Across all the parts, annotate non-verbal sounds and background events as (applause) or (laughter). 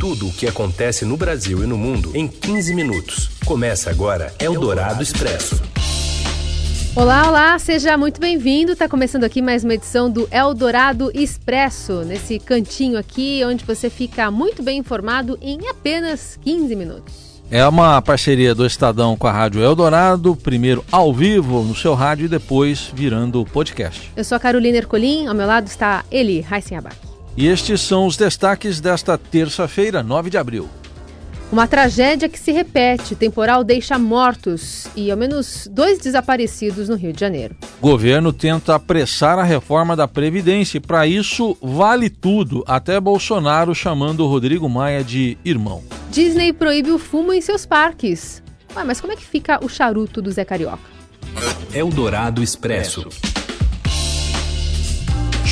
Tudo o que acontece no Brasil e no mundo em 15 minutos. Começa agora Eldorado Expresso. Olá, olá, seja muito bem-vindo. Está começando aqui mais uma edição do Eldorado Expresso, nesse cantinho aqui onde você fica muito bem informado em apenas 15 minutos. É uma parceria do Estadão com a Rádio Eldorado, primeiro ao vivo no seu rádio e depois virando podcast. Eu sou a Carolina Ercolim, ao meu lado está Eli Heisen Abac. E estes são os destaques desta terça-feira, 9 de abril. Uma tragédia que se repete. Temporal deixa mortos e ao menos dois desaparecidos no Rio de Janeiro. Governo tenta apressar a reforma da Previdência e, para isso, vale tudo, até Bolsonaro chamando Rodrigo Maia de irmão. Disney proíbe o fumo em seus parques. Ué, mas como é que fica o charuto do Zé Carioca? Eldorado Expresso.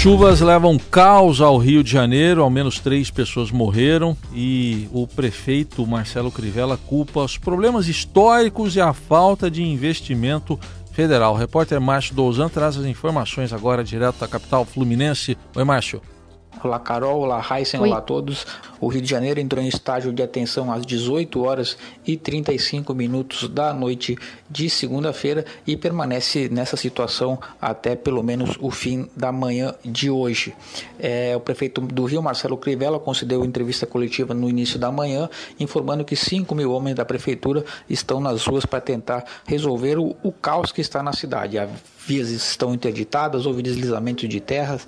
Chuvas levam caos ao Rio de Janeiro, ao menos três pessoas morreram e o prefeito Marcelo Crivella culpa os problemas históricos e a falta de investimento federal. O repórter Márcio Douzan traz as informações agora direto da capital fluminense. Oi, Márcio. Olá, Carol. Olá, Heisen. Olá a todos. O Rio de Janeiro entrou em estágio de atenção às 18 horas e 35 minutos da noite de segunda-feira e permanece nessa situação até pelo menos o fim da manhã de hoje. É, o prefeito do Rio, Marcelo Crivella, concedeu entrevista coletiva no início da manhã, informando que 5 mil homens da prefeitura estão nas ruas para tentar resolver o, o caos que está na cidade. A vias estão interditadas, houve deslizamento de terras.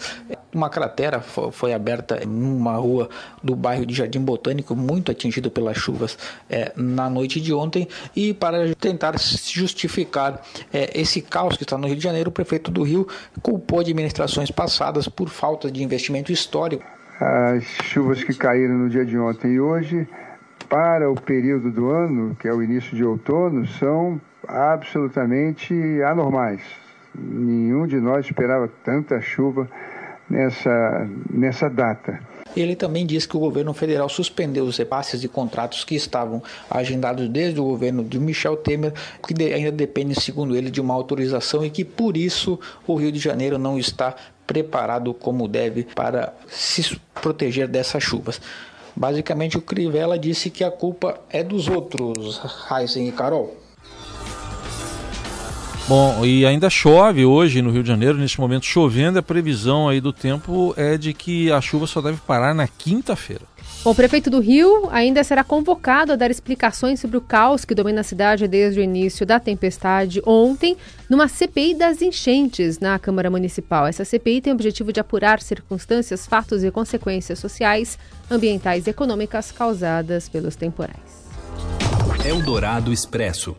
Uma cratera foi aberta numa rua do bairro de Jardim Botânico, muito atingido pelas chuvas é, na noite de ontem. E para tentar justificar é, esse caos que está no Rio de Janeiro, o prefeito do Rio culpou administrações passadas por falta de investimento histórico. As chuvas que caíram no dia de ontem e hoje, para o período do ano, que é o início de outono, são absolutamente anormais Nenhum de nós esperava tanta chuva nessa, nessa data. Ele também disse que o governo federal suspendeu os repasses de contratos que estavam agendados desde o governo de Michel Temer, que ainda depende, segundo ele, de uma autorização e que por isso o Rio de Janeiro não está preparado como deve para se proteger dessas chuvas. Basicamente, o Crivella disse que a culpa é dos outros, Heisen e Carol. Bom, e ainda chove hoje no Rio de Janeiro, neste momento chovendo, a previsão aí do tempo é de que a chuva só deve parar na quinta-feira. o prefeito do Rio ainda será convocado a dar explicações sobre o caos que domina a cidade desde o início da tempestade ontem, numa CPI das enchentes na Câmara Municipal. Essa CPI tem o objetivo de apurar circunstâncias, fatos e consequências sociais, ambientais e econômicas causadas pelos temporais. Eldorado Expresso.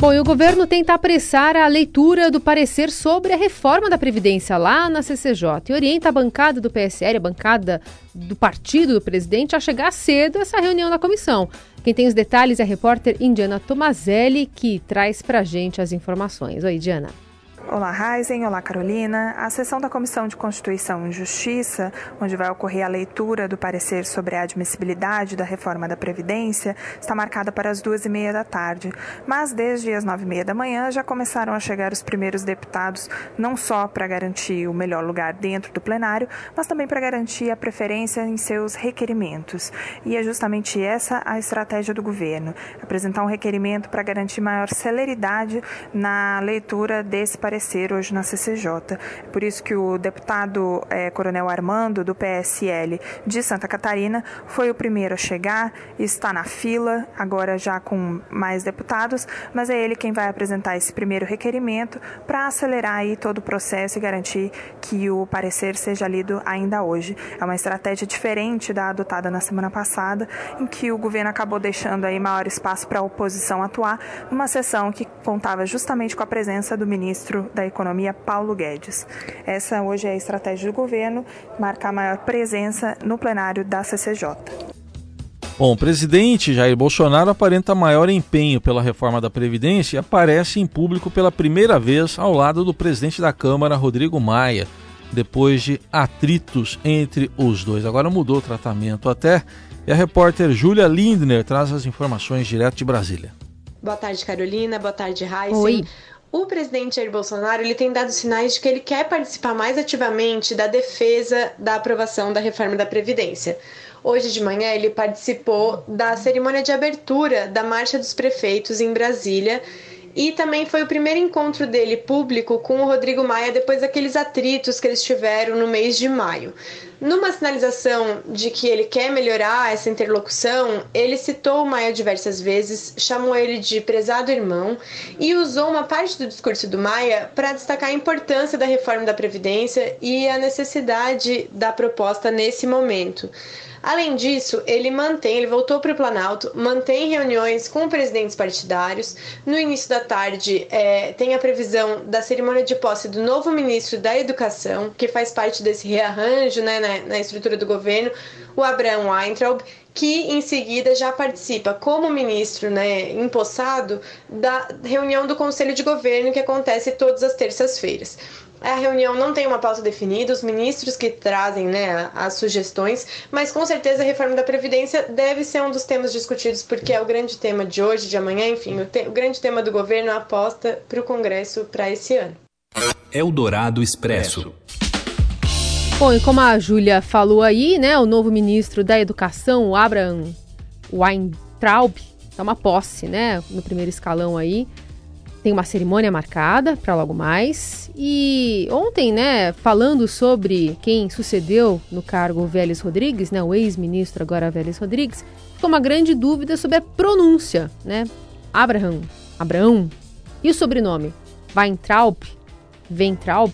Bom, e o governo tenta apressar a leitura do parecer sobre a reforma da Previdência lá na CCJ e orienta a bancada do PSL, a bancada do partido do presidente, a chegar cedo a essa reunião da comissão. Quem tem os detalhes é a repórter Indiana Tomazelli, que traz pra gente as informações. Oi, Diana. Olá, Raizen. Olá, Carolina. A sessão da Comissão de Constituição e Justiça, onde vai ocorrer a leitura do parecer sobre a admissibilidade da reforma da Previdência, está marcada para as duas e meia da tarde. Mas desde as nove e meia da manhã já começaram a chegar os primeiros deputados, não só para garantir o melhor lugar dentro do plenário, mas também para garantir a preferência em seus requerimentos. E é justamente essa a estratégia do governo: apresentar um requerimento para garantir maior celeridade na leitura desse parecer comparecer hoje na CCJ. Por isso que o deputado é, Coronel Armando, do PSL de Santa Catarina, foi o primeiro a chegar, está na fila, agora já com mais deputados, mas é ele quem vai apresentar esse primeiro requerimento para acelerar aí todo o processo e garantir que o parecer seja lido ainda hoje. É uma estratégia diferente da adotada na semana passada, em que o governo acabou deixando aí maior espaço para a oposição atuar, numa sessão que contava justamente com a presença do ministro da Economia, Paulo Guedes. Essa hoje é a estratégia do governo, marcar maior presença no plenário da CCJ. Bom, o presidente Jair Bolsonaro aparenta maior empenho pela reforma da Previdência e aparece em público pela primeira vez ao lado do presidente da Câmara, Rodrigo Maia, depois de atritos entre os dois. Agora mudou o tratamento até. E a repórter Júlia Lindner traz as informações direto de Brasília. Boa tarde, Carolina. Boa tarde, Raíssa. Oi. O presidente Jair Bolsonaro ele tem dado sinais de que ele quer participar mais ativamente da defesa da aprovação da reforma da Previdência. Hoje de manhã ele participou da cerimônia de abertura da Marcha dos Prefeitos em Brasília e também foi o primeiro encontro dele público com o Rodrigo Maia depois daqueles atritos que eles tiveram no mês de maio. Numa sinalização de que ele quer melhorar essa interlocução, ele citou o Maia diversas vezes, chamou ele de prezado irmão e usou uma parte do discurso do Maia para destacar a importância da reforma da Previdência e a necessidade da proposta nesse momento. Além disso, ele mantém, ele voltou para o Planalto, mantém reuniões com presidentes partidários. No início da tarde, é, tem a previsão da cerimônia de posse do novo ministro da Educação, que faz parte desse rearranjo né, na, na estrutura do governo, o Abraham Weintraub, que em seguida já participa como ministro né, empossado da reunião do Conselho de Governo que acontece todas as terças-feiras. A reunião não tem uma pauta definida, os ministros que trazem né, as sugestões, mas com certeza a reforma da Previdência deve ser um dos temas discutidos, porque é o grande tema de hoje, de amanhã, enfim, o, te, o grande tema do governo, aposta para o Congresso para esse ano. Eldorado Expresso. Bom, e como a Júlia falou aí, né, o novo ministro da Educação, Abraham Weintraub, tá uma posse, né, no primeiro escalão aí. Tem uma cerimônia marcada para logo mais. E ontem, né, falando sobre quem sucedeu no cargo Vélez Rodrigues, né, o ex-ministro agora Vélez Rodrigues, ficou uma grande dúvida sobre a pronúncia, né? Abraham, Abraão. E o sobrenome? Weintraub? Weintraub?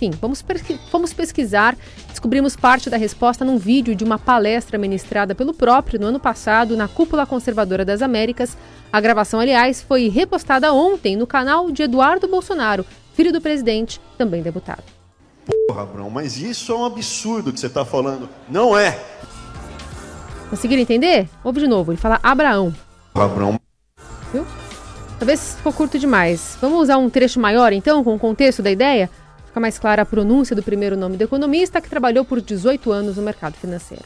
Enfim, vamos, vamos pesquisar. Descobrimos parte da resposta num vídeo de uma palestra ministrada pelo próprio no ano passado na Cúpula Conservadora das Américas. A gravação, aliás, foi repostada ontem no canal de Eduardo Bolsonaro, filho do presidente, também deputado. Porra, Abrão, mas isso é um absurdo que você está falando. Não é. Conseguiram entender? Ouve de novo, ele fala Abraão. Abraão. Viu? Talvez ficou curto demais. Vamos usar um trecho maior, então, com o contexto da ideia? Fica mais clara a pronúncia do primeiro nome do economista, que trabalhou por 18 anos no mercado financeiro.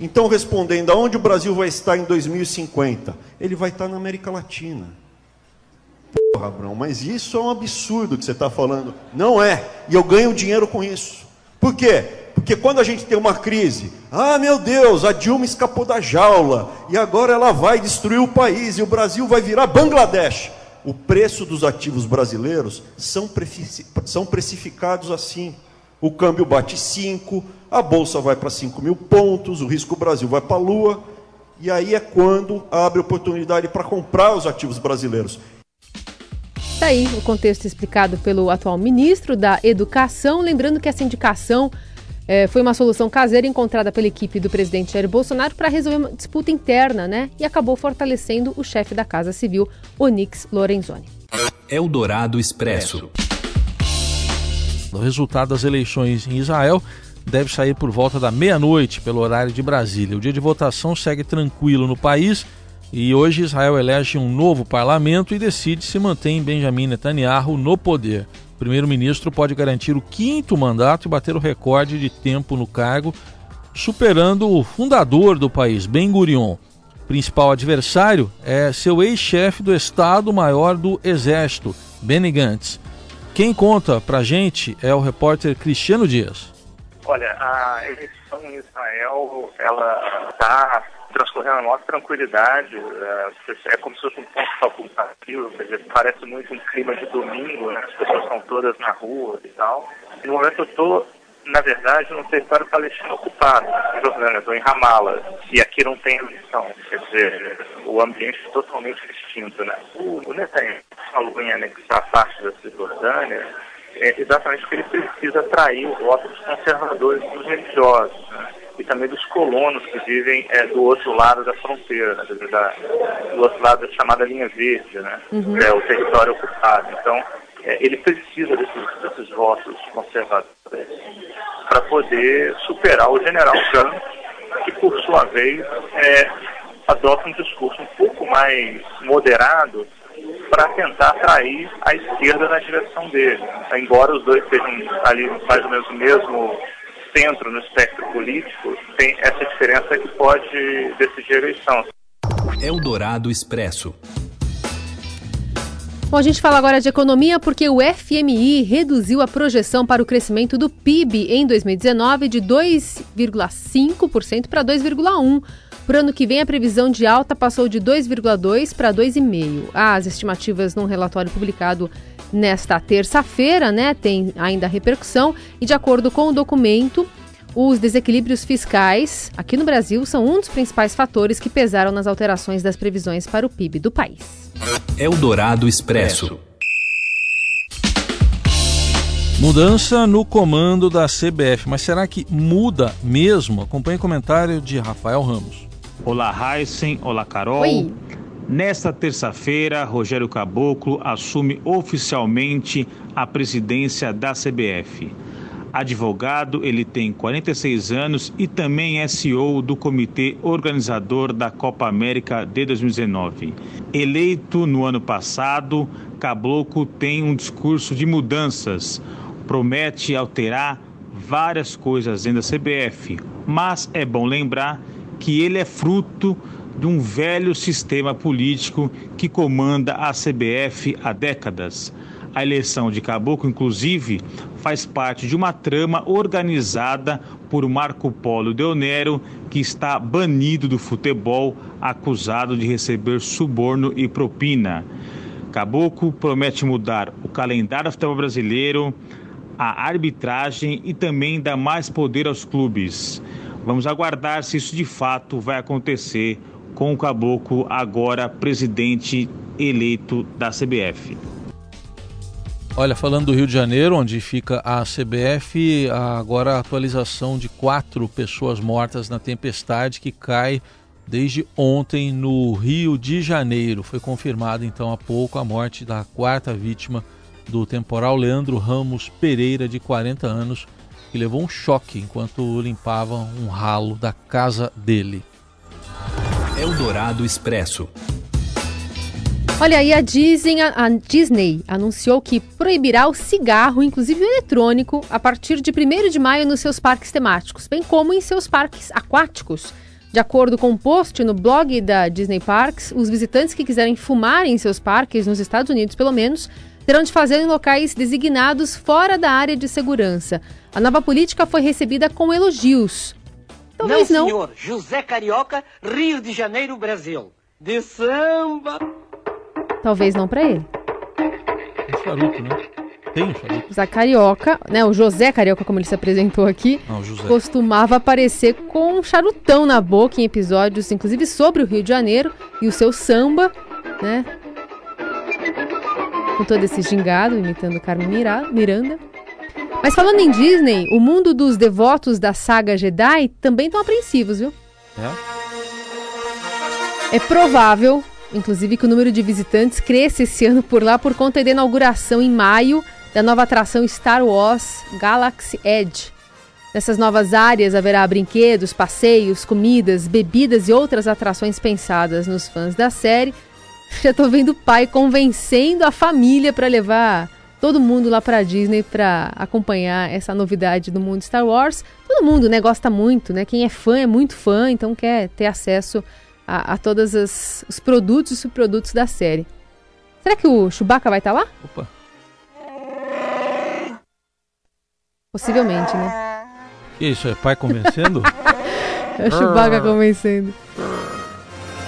Então, respondendo, aonde o Brasil vai estar em 2050? Ele vai estar na América Latina. Porra, Abrão, mas isso é um absurdo que você está falando. Não é. E eu ganho dinheiro com isso. Por quê? Porque quando a gente tem uma crise, ah, meu Deus, a Dilma escapou da jaula e agora ela vai destruir o país e o Brasil vai virar Bangladesh o preço dos ativos brasileiros são, são precificados assim. O câmbio bate 5, a bolsa vai para 5 mil pontos, o risco Brasil vai para a lua, e aí é quando abre oportunidade para comprar os ativos brasileiros. Está aí o contexto explicado pelo atual ministro da Educação. Lembrando que essa indicação é, foi uma solução caseira encontrada pela equipe do presidente Jair Bolsonaro para resolver uma disputa interna, né? E acabou fortalecendo o chefe da Casa Civil, Onyx Lorenzoni. Eldorado Expresso. O resultado das eleições em Israel deve sair por volta da meia-noite, pelo horário de Brasília. O dia de votação segue tranquilo no país e hoje Israel elege um novo parlamento e decide se mantém Benjamin Netanyahu no poder primeiro-ministro pode garantir o quinto mandato e bater o recorde de tempo no cargo, superando o fundador do país, Ben Gurion. Principal adversário é seu ex-chefe do Estado-Maior do Exército, Benny Gantz. Quem conta pra gente é o repórter Cristiano Dias. Olha, a eleição em Israel, ela está transcorrendo a maior tranquilidade, é, é, como se fosse um ponto facultativo, quer dizer, parece muito um clima de domingo, né? as pessoas estão todas na rua e tal. E no momento eu estou, na verdade, no território palestino ocupado, Jordânia, estou em Ramallah, e aqui não tem eleição, quer dizer, o ambiente é totalmente distinto. Né? O Netanyahu falou em anexar parte da Cisjordânia, é exatamente porque ele precisa atrair o voto dos conservadores e dos religiosos. Né? E também dos colonos que vivem é, do outro lado da fronteira, né, da, do outro lado da chamada linha verde, né, uhum. é o território ocupado. Então, é, ele precisa desses, desses votos conservadores para poder superar o general Gantz, que por sua vez é, adota um discurso um pouco mais moderado para tentar atrair a esquerda na direção dele. Embora os dois sejam ali mais ou menos o mesmo centro no espectro político, tem essa diferença que pode decidir a eleição. Eldorado Expresso. Bom, a gente fala agora de economia porque o FMI reduziu a projeção para o crescimento do PIB em 2019 de 2,5% para 2,1%. Para o ano que vem, a previsão de alta passou de 2,2% para 2,5%. As estimativas num relatório publicado nesta terça-feira, né, tem ainda repercussão e de acordo com o documento, os desequilíbrios fiscais aqui no Brasil são um dos principais fatores que pesaram nas alterações das previsões para o PIB do país. Eldorado Expresso. Mudança no comando da CBF, mas será que muda mesmo? Acompanhe o comentário de Rafael Ramos. Olá, Heisen. Olá, Carol. Oi. Nesta terça-feira, Rogério Caboclo assume oficialmente a presidência da CBF. Advogado, ele tem 46 anos e também é CEO do comitê organizador da Copa América de 2019. Eleito no ano passado, Caboclo tem um discurso de mudanças. Promete alterar várias coisas dentro da CBF, mas é bom lembrar que ele é fruto de um velho sistema político que comanda a CBF há décadas. A eleição de Caboclo, inclusive, faz parte de uma trama organizada por Marco Polo Deonero, que está banido do futebol, acusado de receber suborno e propina. Caboclo promete mudar o calendário do futebol brasileiro, a arbitragem e também dar mais poder aos clubes. Vamos aguardar se isso de fato vai acontecer com o Caboclo, agora presidente eleito da CBF. Olha, falando do Rio de Janeiro, onde fica a CBF, agora a atualização de quatro pessoas mortas na tempestade que cai desde ontem no Rio de Janeiro. Foi confirmada então há pouco a morte da quarta vítima do temporal Leandro Ramos Pereira, de 40 anos, que levou um choque enquanto limpava um ralo da casa dele. Eldorado Expresso. Olha aí, a Disney, a Disney anunciou que proibirá o cigarro, inclusive o eletrônico, a partir de 1 de maio nos seus parques temáticos, bem como em seus parques aquáticos. De acordo com um post no blog da Disney Parks, os visitantes que quiserem fumar em seus parques, nos Estados Unidos pelo menos, terão de fazer em locais designados fora da área de segurança. A nova política foi recebida com elogios. Talvez não, não. senhor. José Carioca, Rio de Janeiro, Brasil. De samba. Talvez não para ele. Um charuto, né? Tem um charuto. José Carioca, né? O José Carioca, como ele se apresentou aqui, Não, José. costumava aparecer com um charutão na boca em episódios, inclusive sobre o Rio de Janeiro e o seu samba, né? Com todo esse gingado, imitando Carmen Mira- Miranda. Mas falando em Disney, o mundo dos devotos da saga Jedi também estão apreensivos, viu? É? É provável, inclusive, que o número de visitantes cresça esse ano por lá por conta da inauguração em maio da nova atração Star Wars Galaxy Edge. Nessas novas áreas haverá brinquedos, passeios, comidas, bebidas e outras atrações pensadas nos fãs da série. (laughs) Já tô vendo o pai convencendo a família para levar todo mundo lá para Disney para acompanhar essa novidade do mundo Star Wars. Todo mundo, né, gosta muito, né? Quem é fã é muito fã, então quer ter acesso a, a todos as- os produtos e subprodutos da série. Será que o Chewbacca vai estar lá? Opa. Possivelmente, né? Que isso, é pai convencendo? (laughs) É o Chewbacca convencendo.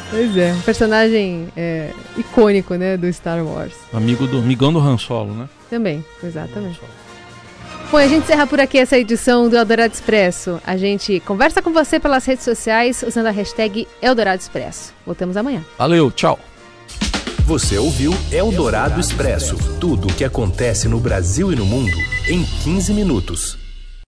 Pois é, um personagem é, icônico, né, do Star Wars. Amigo do, amigão do Han Solo, né? Também, exatamente. Bom, a gente encerra por aqui essa edição do Eldorado Expresso. A gente conversa com você pelas redes sociais usando a hashtag Eldorado Expresso. Voltamos amanhã. Valeu, tchau. Você ouviu Eldorado Expresso tudo o que acontece no Brasil e no mundo em 15 minutos.